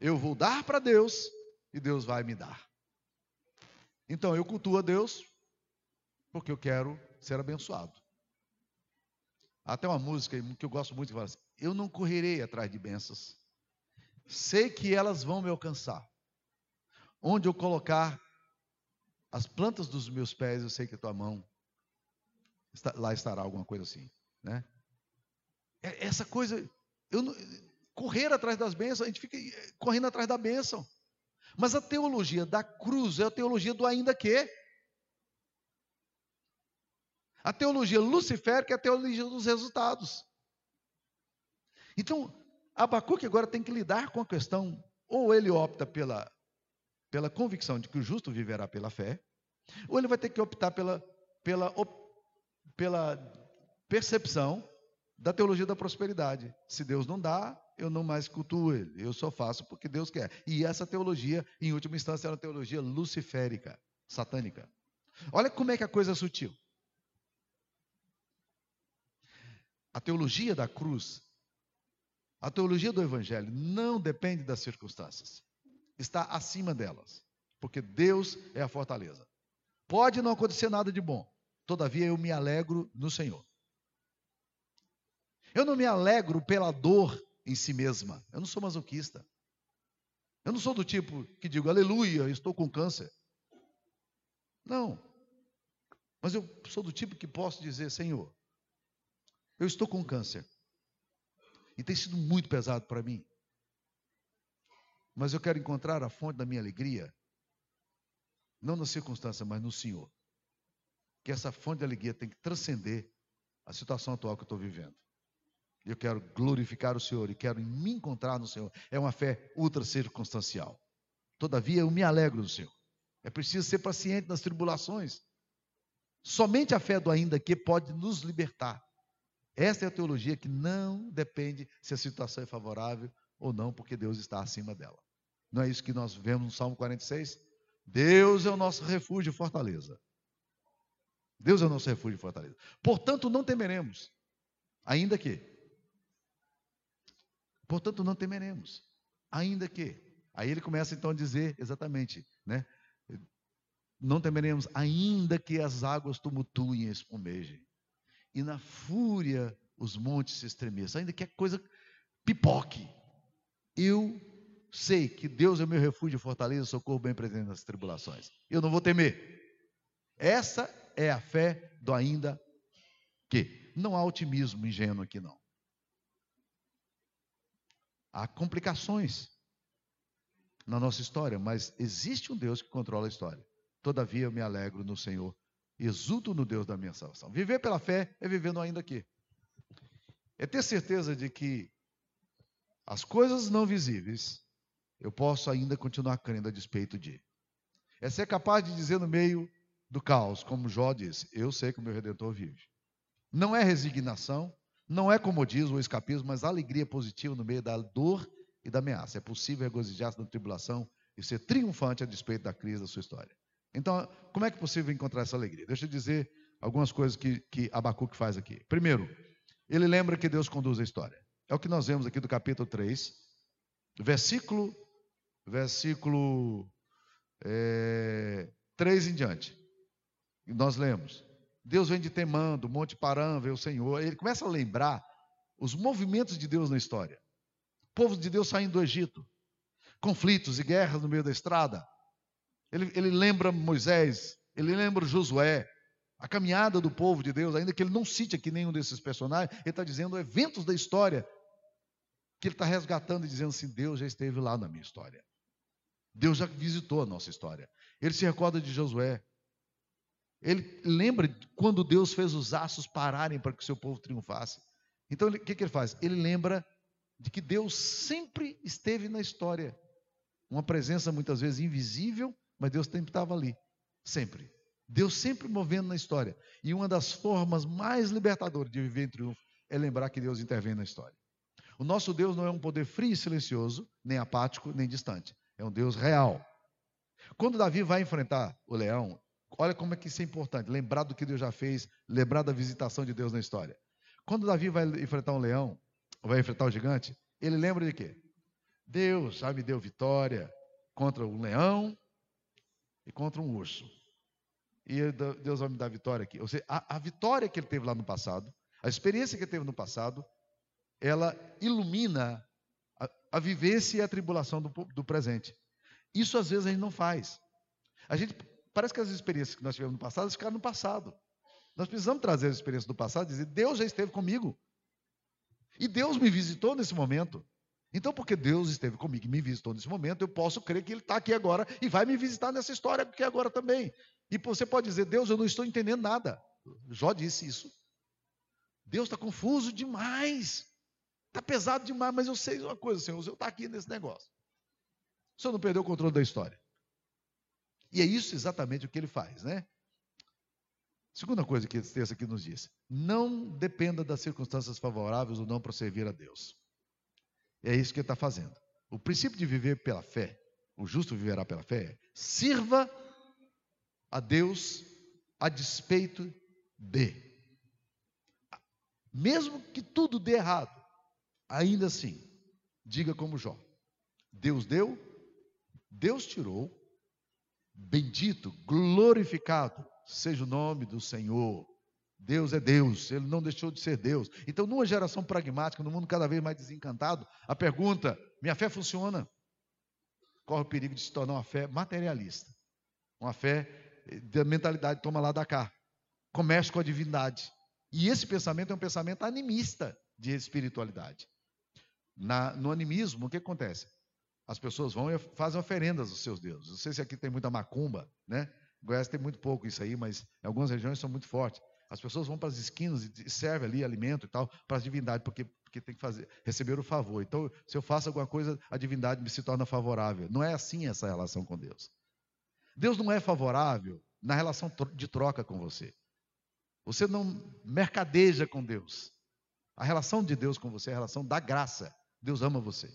Eu vou dar para Deus e Deus vai me dar. Então eu cultuo a Deus porque eu quero ser abençoado. Até uma música que eu gosto muito que fala assim: Eu não correrei atrás de bênçãos. Sei que elas vão me alcançar. Onde eu colocar as plantas dos meus pés, eu sei que a tua mão lá estará alguma coisa assim, né? É, essa coisa, eu não, correr atrás das bênçãos, a gente fica eh, correndo atrás da bênção. Mas a teologia da cruz é a teologia do ainda que. A teologia luciférica é a teologia dos resultados. Então, Abacuque agora tem que lidar com a questão, ou ele opta pela, pela convicção de que o justo viverá pela fé, ou ele vai ter que optar pela, pela, pela percepção da teologia da prosperidade. Se Deus não dá, eu não mais cultuo ele, eu só faço porque Deus quer. E essa teologia, em última instância, é uma teologia luciférica, satânica. Olha como é que a coisa é sutil. A teologia da cruz, a teologia do evangelho não depende das circunstâncias. Está acima delas, porque Deus é a fortaleza. Pode não acontecer nada de bom, todavia eu me alegro no Senhor. Eu não me alegro pela dor em si mesma. Eu não sou masoquista. Eu não sou do tipo que digo, aleluia, estou com câncer. Não. Mas eu sou do tipo que posso dizer, Senhor, eu estou com câncer. E tem sido muito pesado para mim. Mas eu quero encontrar a fonte da minha alegria, não na circunstância, mas no Senhor. Que essa fonte de alegria tem que transcender a situação atual que eu estou vivendo. Eu quero glorificar o Senhor e quero me encontrar no Senhor. É uma fé ultra circunstancial. Todavia, eu me alegro no Senhor. É preciso ser paciente nas tribulações. Somente a fé do ainda que pode nos libertar. Essa é a teologia que não depende se a situação é favorável ou não, porque Deus está acima dela. Não é isso que nós vemos no Salmo 46? Deus é o nosso refúgio e fortaleza. Deus é o nosso refúgio e fortaleza. Portanto, não temeremos, ainda que. Portanto, não temeremos, ainda que. Aí ele começa então a dizer exatamente, né? Não temeremos, ainda que as águas tumultuem e espumejem e na fúria os montes se estremeçam, ainda que a coisa pipoque. Eu sei que Deus é meu refúgio, fortaleza, socorro bem presente nas tribulações. Eu não vou temer. Essa é a fé do ainda que. Não há otimismo ingênuo aqui, não. Há complicações na nossa história, mas existe um Deus que controla a história. Todavia eu me alegro no Senhor Exulto no Deus da minha salvação. Viver pela fé é vivendo ainda aqui. É ter certeza de que as coisas não visíveis eu posso ainda continuar crendo a despeito de. É ser capaz de dizer no meio do caos, como Jó disse: Eu sei que o meu redentor vive. Não é resignação, não é comodismo ou escapismo, mas alegria positiva no meio da dor e da ameaça. É possível regozijar-se na tribulação e ser triunfante a despeito da crise da sua história. Então, como é que é possível encontrar essa alegria? Deixa eu dizer algumas coisas que, que Abacuque faz aqui. Primeiro, ele lembra que Deus conduz a história. É o que nós vemos aqui do capítulo 3, versículo, versículo é, 3 em diante. Nós lemos. Deus vem de Temando, Monte Paran, vê o Senhor. Ele começa a lembrar os movimentos de Deus na história. O povo de Deus saindo do Egito. Conflitos e guerras no meio da estrada. Ele, ele lembra Moisés, ele lembra Josué, a caminhada do povo de Deus, ainda que ele não cite aqui nenhum desses personagens, ele está dizendo eventos da história que ele está resgatando e dizendo assim: Deus já esteve lá na minha história. Deus já visitou a nossa história. Ele se recorda de Josué. Ele lembra quando Deus fez os aços pararem para que o seu povo triunfasse. Então, o que, que ele faz? Ele lembra de que Deus sempre esteve na história. Uma presença muitas vezes invisível, mas Deus sempre estava ali, sempre. Deus sempre movendo na história. E uma das formas mais libertadoras de viver em triunfo é lembrar que Deus intervém na história. O nosso Deus não é um poder frio e silencioso, nem apático, nem distante. É um Deus real. Quando Davi vai enfrentar o leão, olha como é que isso é importante. Lembrar do que Deus já fez, lembrar da visitação de Deus na história. Quando Davi vai enfrentar um leão, vai enfrentar o gigante, ele lembra de quê? Deus já me deu vitória contra um leão e contra um urso. E Deus vai me dar vitória aqui. Ou seja, a, a vitória que ele teve lá no passado, a experiência que ele teve no passado, ela ilumina a, a vivência e a tribulação do, do presente. Isso às vezes a gente não faz. A gente parece que as experiências que nós tivemos no passado ficaram no passado. Nós precisamos trazer as experiências do passado e dizer: Deus já esteve comigo. E Deus me visitou nesse momento. Então, porque Deus esteve comigo e me visitou nesse momento, eu posso crer que Ele está aqui agora e vai me visitar nessa história aqui agora também. E você pode dizer, Deus, eu não estou entendendo nada. Jó disse isso. Deus está confuso demais. Está pesado demais, mas eu sei uma coisa, Senhor, o Senhor está aqui nesse negócio. O Senhor não perdeu o controle da história. E é isso exatamente o que ele faz, né? Segunda coisa que esse texto aqui nos diz: não dependa das circunstâncias favoráveis ou não para servir a Deus. É isso que ele está fazendo. O princípio de viver pela fé, o justo viverá pela fé, é sirva a Deus a despeito de. Mesmo que tudo dê errado, ainda assim, diga como Jó: Deus deu, Deus tirou, bendito, glorificado seja o nome do Senhor. Deus é Deus, ele não deixou de ser Deus. Então, numa geração pragmática, no mundo cada vez mais desencantado, a pergunta: minha fé funciona? Corre o perigo de se tornar uma fé materialista, uma fé da mentalidade toma lá da cá. comércio com a divindade. E esse pensamento é um pensamento animista de espiritualidade. Na, no animismo, o que acontece? As pessoas vão e fazem oferendas aos seus deuses. Não sei se aqui tem muita macumba, né? Goiás tem muito pouco isso aí, mas em algumas regiões são muito fortes. As pessoas vão para as esquinas e servem ali alimento e tal para as divindades, porque, porque tem que fazer, receber o favor. Então, se eu faço alguma coisa, a divindade me se torna favorável. Não é assim essa relação com Deus. Deus não é favorável na relação de troca com você. Você não mercadeja com Deus. A relação de Deus com você é a relação da graça. Deus ama você.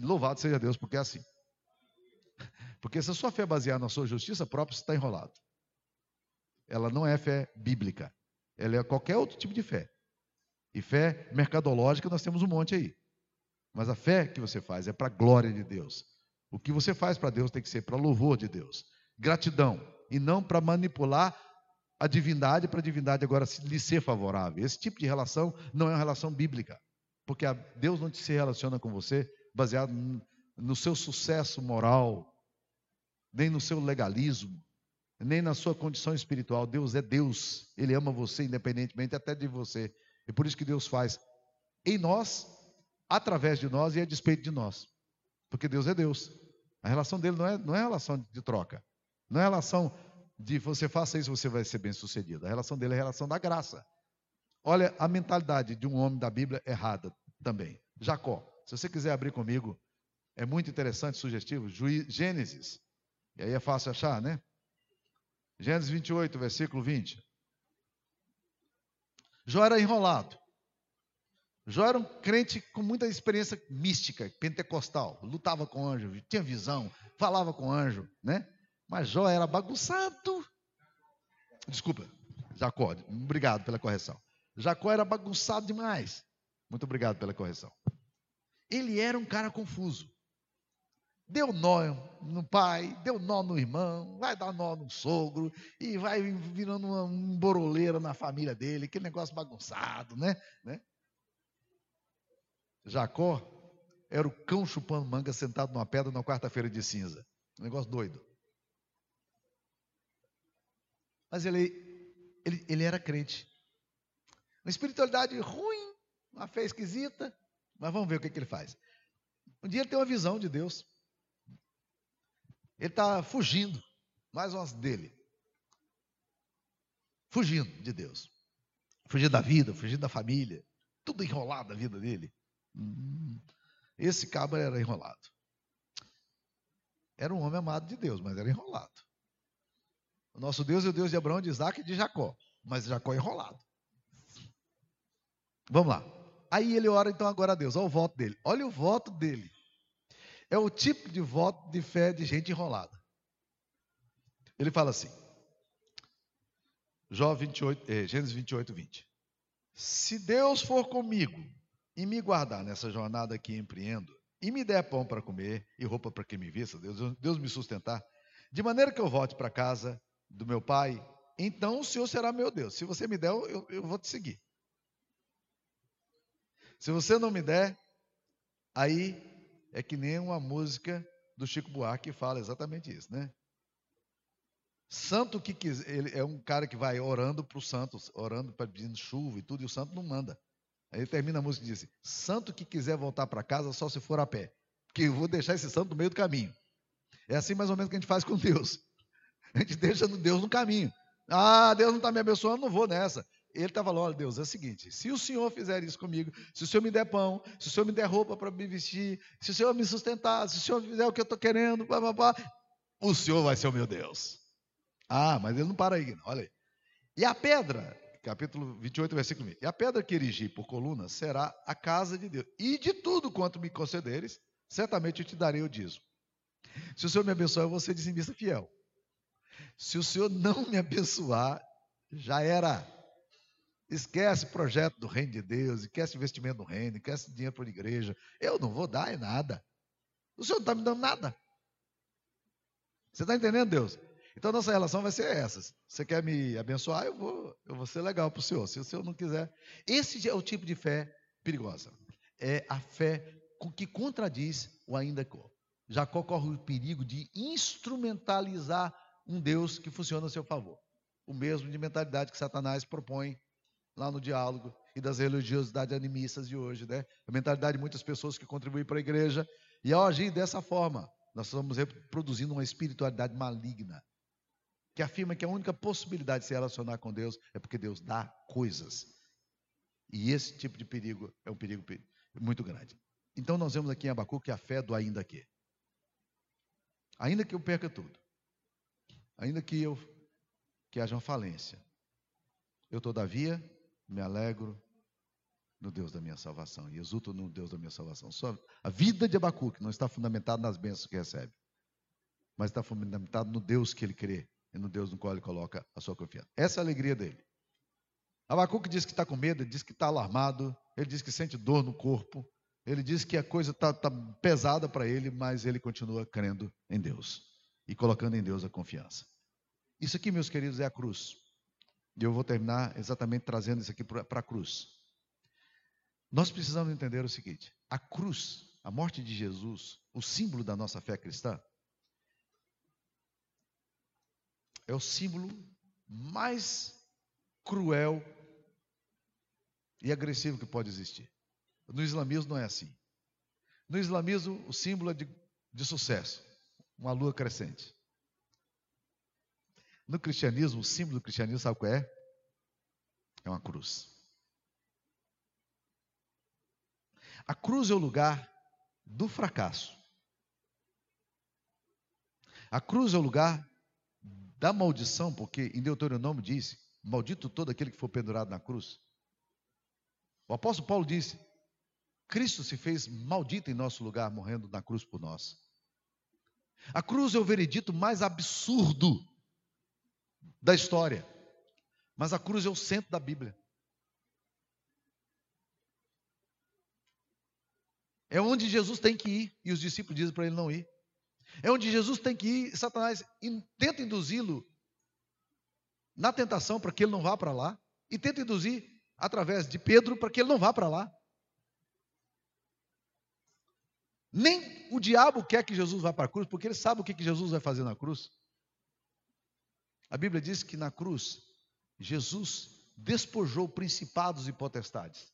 Louvado seja Deus, porque é assim. Porque se a sua fé é baseada na sua justiça própria, você está enrolado. Ela não é fé bíblica. Ela é qualquer outro tipo de fé. E fé mercadológica nós temos um monte aí. Mas a fé que você faz é para a glória de Deus. O que você faz para Deus tem que ser para louvor de Deus. Gratidão. E não para manipular a divindade para a divindade agora lhe ser favorável. Esse tipo de relação não é uma relação bíblica. Porque Deus não se relaciona com você baseado no seu sucesso moral, nem no seu legalismo, nem na sua condição espiritual. Deus é Deus. Ele ama você independentemente até de você. E por isso que Deus faz em nós, através de nós e a despeito de nós. Porque Deus é Deus. A relação dele não é, não é relação de troca. Não é relação de você faça isso, você vai ser bem sucedido. A relação dele é a relação da graça. Olha a mentalidade de um homem da Bíblia errada também. Jacó. Se você quiser abrir comigo, é muito interessante, sugestivo. Gênesis. E aí é fácil achar, né? Gênesis 28, versículo 20. Jó era enrolado. Jó era um crente com muita experiência mística, pentecostal. Lutava com anjo, tinha visão, falava com anjo, né? Mas Jó era bagunçado. Desculpa, Jacó, obrigado pela correção. Jacó era bagunçado demais. Muito obrigado pela correção. Ele era um cara confuso. Deu nó no pai, deu nó no irmão, vai dar nó no sogro, e vai virando uma, um boroleira na família dele, aquele negócio bagunçado, né? né? Jacó era o cão chupando manga sentado numa pedra na quarta-feira de cinza. Um negócio doido. Mas ele, ele, ele era crente. Uma espiritualidade ruim, uma fé esquisita, mas vamos ver o que, que ele faz. Um dia ele tem uma visão de Deus. Ele está fugindo, mais umas dele. Fugindo de Deus. Fugindo da vida, fugindo da família. Tudo enrolado a vida dele. Hum, esse cabra era enrolado. Era um homem amado de Deus, mas era enrolado. O nosso Deus é o Deus de Abraão, de Isaac e de Jacó. Mas Jacó é enrolado. Vamos lá. Aí ele ora então agora a Deus. Olha o voto dele. Olha o voto dele. É o tipo de voto de fé de gente enrolada. Ele fala assim. Jó 28, eh, Gênesis 28, 20. Se Deus for comigo e me guardar nessa jornada que empreendo, e me der pão para comer e roupa para que me vista, Deus, Deus me sustentar, de maneira que eu volte para casa do meu pai, então o Senhor será meu Deus. Se você me der, eu, eu vou te seguir. Se você não me der, aí é que nem uma música do Chico Buarque que fala exatamente isso, né? Santo que quiser, ele é um cara que vai orando para os santos, orando para pedindo chuva e tudo, e o santo não manda. Aí ele termina a música e diz assim: Santo que quiser voltar para casa só se for a pé, porque eu vou deixar esse santo no meio do caminho. É assim mais ou menos que a gente faz com Deus. A gente deixa Deus no caminho. Ah, Deus não está me abençoando, não vou nessa. Ele estava falando, olha Deus, é o seguinte, se o Senhor fizer isso comigo, se o Senhor me der pão, se o Senhor me der roupa para me vestir, se o Senhor me sustentar, se o Senhor fizer o que eu estou querendo, blá, blá, blá, o Senhor vai ser o meu Deus. Ah, mas ele não para aí, não. olha aí. E a pedra, capítulo 28, versículo 1. E a pedra que erigi por coluna será a casa de Deus. E de tudo quanto me concederes, certamente eu te darei o dízimo. Se o Senhor me abençoar, eu vou ser dizimista fiel. Se o Senhor não me abençoar, já era. Esquece projeto do reino de Deus, esquece investimento no reino, esquece dinheiro para a igreja. Eu não vou dar em nada. O Senhor não está me dando nada. Você está entendendo, Deus? Então nossa relação vai ser essa. Você quer me abençoar, eu vou, eu vou ser legal para o Senhor. Se o Senhor não quiser. Esse é o tipo de fé perigosa. É a fé que contradiz o ainda que. Jacó corre o perigo de instrumentalizar um Deus que funciona a seu favor. o mesmo de mentalidade que Satanás propõe lá no diálogo e das religiosidades animistas de hoje, né? A mentalidade de muitas pessoas que contribuem para a igreja e ao agir dessa forma, nós estamos reproduzindo uma espiritualidade maligna que afirma que a única possibilidade de se relacionar com Deus é porque Deus dá coisas. E esse tipo de perigo é um perigo muito grande. Então nós vemos aqui em Abacuque a fé do ainda que. Ainda que eu perca tudo. Ainda que eu que haja uma falência. Eu todavia me alegro no Deus da minha salvação e exulto no Deus da minha salvação. Só a vida de Abacuque não está fundamentada nas bênçãos que recebe, mas está fundamentada no Deus que ele crê e no Deus no qual ele coloca a sua confiança. Essa é a alegria dele. Abacuque diz que está com medo, diz que está alarmado, ele diz que sente dor no corpo, ele diz que a coisa está tá pesada para ele, mas ele continua crendo em Deus e colocando em Deus a confiança. Isso aqui, meus queridos, é a cruz. E eu vou terminar exatamente trazendo isso aqui para a cruz. Nós precisamos entender o seguinte: a cruz, a morte de Jesus, o símbolo da nossa fé cristã, é o símbolo mais cruel e agressivo que pode existir. No islamismo não é assim. No islamismo, o símbolo é de, de sucesso, uma lua crescente. No cristianismo, o símbolo do cristianismo, sabe qual é? É uma cruz. A cruz é o lugar do fracasso. A cruz é o lugar da maldição, porque em Deuteronômio diz: Maldito todo aquele que for pendurado na cruz. O apóstolo Paulo disse: Cristo se fez maldito em nosso lugar, morrendo na cruz por nós. A cruz é o veredito mais absurdo da história. Mas a cruz é o centro da Bíblia. É onde Jesus tem que ir e os discípulos dizem para ele não ir. É onde Jesus tem que ir e Satanás tenta induzi-lo na tentação para que ele não vá para lá e tenta induzir através de Pedro para que ele não vá para lá. Nem o diabo quer que Jesus vá para a cruz, porque ele sabe o que Jesus vai fazer na cruz. A Bíblia diz que na cruz, Jesus despojou principados e potestades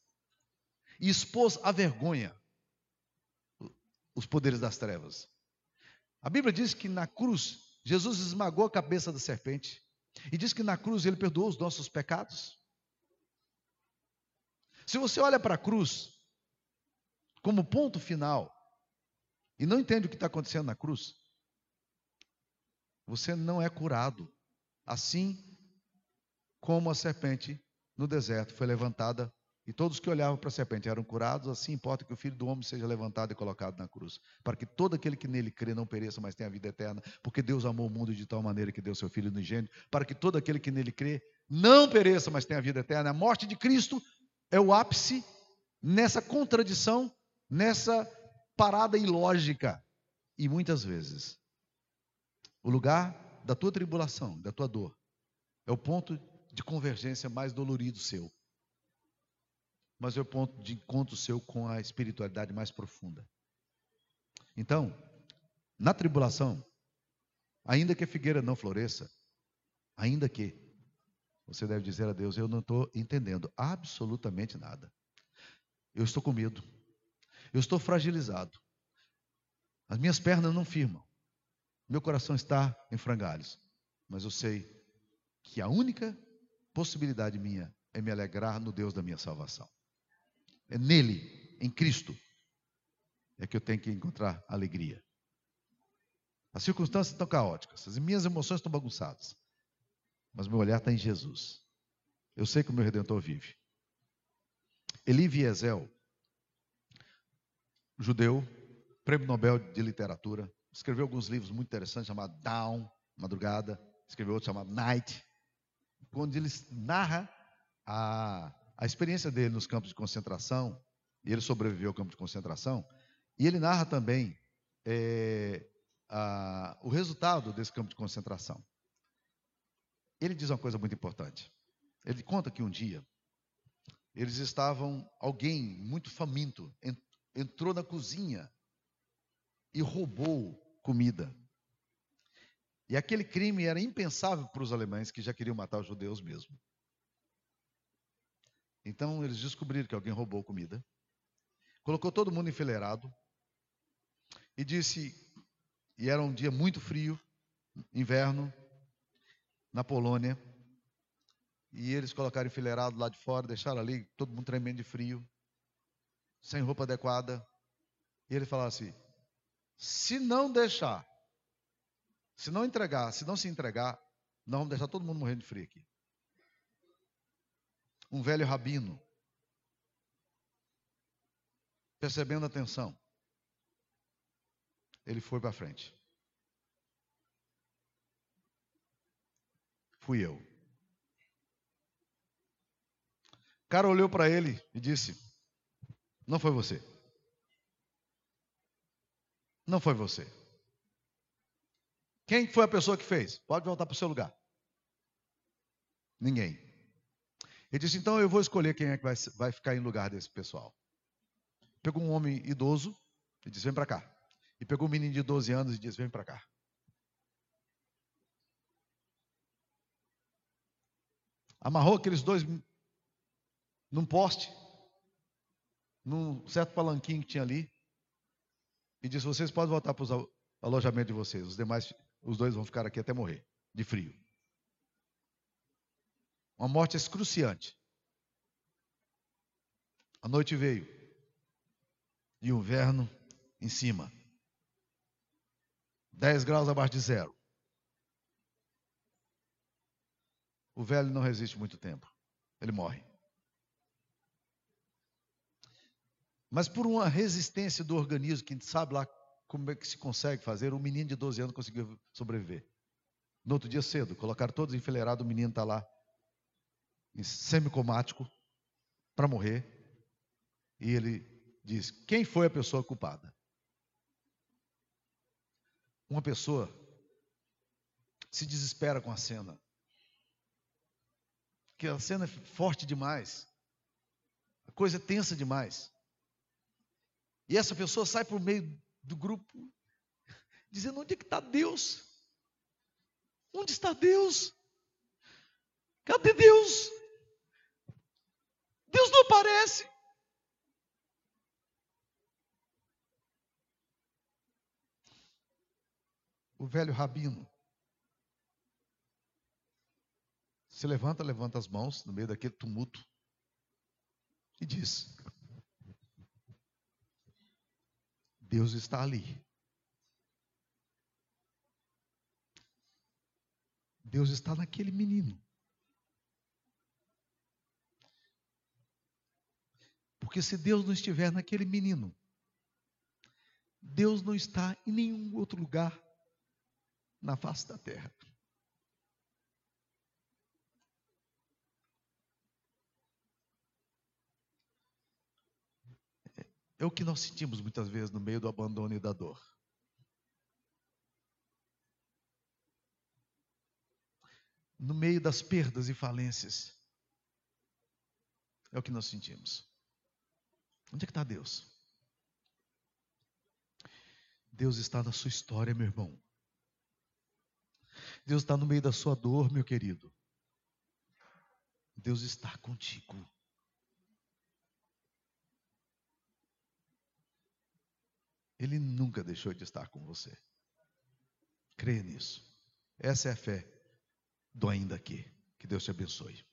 e expôs à vergonha os poderes das trevas. A Bíblia diz que na cruz, Jesus esmagou a cabeça da serpente e diz que na cruz ele perdoou os nossos pecados. Se você olha para a cruz como ponto final e não entende o que está acontecendo na cruz, você não é curado. Assim como a serpente no deserto foi levantada e todos que olhavam para a serpente eram curados, assim importa que o Filho do Homem seja levantado e colocado na cruz, para que todo aquele que nele crê não pereça, mas tenha vida eterna, porque Deus amou o mundo de tal maneira que deu seu Filho unigênito, para que todo aquele que nele crê não pereça, mas tenha vida eterna. A morte de Cristo é o ápice nessa contradição, nessa parada ilógica. E muitas vezes, o lugar da tua tribulação, da tua dor, é o ponto de convergência mais dolorido seu. Mas é o ponto de encontro seu com a espiritualidade mais profunda. Então, na tribulação, ainda que a figueira não floresça, ainda que, você deve dizer a Deus: Eu não estou entendendo absolutamente nada. Eu estou com medo. Eu estou fragilizado. As minhas pernas não firmam. Meu coração está em frangalhos, mas eu sei que a única possibilidade minha é me alegrar no Deus da minha salvação. É nele, em Cristo, é que eu tenho que encontrar alegria. As circunstâncias estão caóticas, as minhas emoções estão bagunçadas, mas meu olhar está em Jesus. Eu sei que o meu Redentor vive. Elie Wiesel, judeu, prêmio Nobel de Literatura, escreveu alguns livros muito interessantes, chamado Down, Madrugada, escreveu outro chamado Night, quando ele narra a, a experiência dele nos campos de concentração, e ele sobreviveu ao campo de concentração, e ele narra também é, a, o resultado desse campo de concentração. Ele diz uma coisa muito importante. Ele conta que um dia eles estavam, alguém muito faminto entrou na cozinha e roubou comida. E aquele crime era impensável para os alemães que já queriam matar os judeus mesmo. Então eles descobriram que alguém roubou comida, colocou todo mundo enfileirado e disse: e era um dia muito frio, inverno, na Polônia, e eles colocaram enfileirado lá de fora, deixaram ali, todo mundo tremendo de frio, sem roupa adequada. E ele falou assim: se não deixar, se não entregar, se não se entregar, nós vamos deixar todo mundo morrendo de frio aqui. Um velho rabino, percebendo a tensão, ele foi para frente. Fui eu. O cara olhou para ele e disse: Não foi você. Não foi você. Quem foi a pessoa que fez? Pode voltar para o seu lugar. Ninguém. Ele disse: Então eu vou escolher quem é que vai, vai ficar em lugar desse pessoal. Pegou um homem idoso e disse: Vem para cá. E pegou um menino de 12 anos e disse: Vem para cá. Amarrou aqueles dois num poste, num certo palanquinho que tinha ali, e disse: Vocês podem voltar para o alojamento de vocês. Os demais, os dois vão ficar aqui até morrer, de frio. Uma morte excruciante. A noite veio e o inverno em cima. 10 graus abaixo de zero. O velho não resiste muito tempo. Ele morre. Mas por uma resistência do organismo, que a gente sabe lá como é que se consegue fazer, um menino de 12 anos conseguiu sobreviver. No outro dia cedo, colocaram todos enfileirados, o menino está lá, em semicomático, para morrer. E ele diz: Quem foi a pessoa culpada? Uma pessoa se desespera com a cena. Que a cena é forte demais. A coisa é tensa demais. E essa pessoa sai por meio do grupo, dizendo: onde é que está Deus? Onde está Deus? Cadê Deus? Deus não aparece. O velho rabino se levanta, levanta as mãos no meio daquele tumulto e diz: Deus está ali. Deus está naquele menino. Porque se Deus não estiver naquele menino, Deus não está em nenhum outro lugar na face da terra. É o que nós sentimos muitas vezes no meio do abandono e da dor. No meio das perdas e falências. É o que nós sentimos. Onde é que está Deus? Deus está na sua história, meu irmão. Deus está no meio da sua dor, meu querido. Deus está contigo. Ele nunca deixou de estar com você. Creia nisso. Essa é a fé do ainda aqui. Que Deus te abençoe.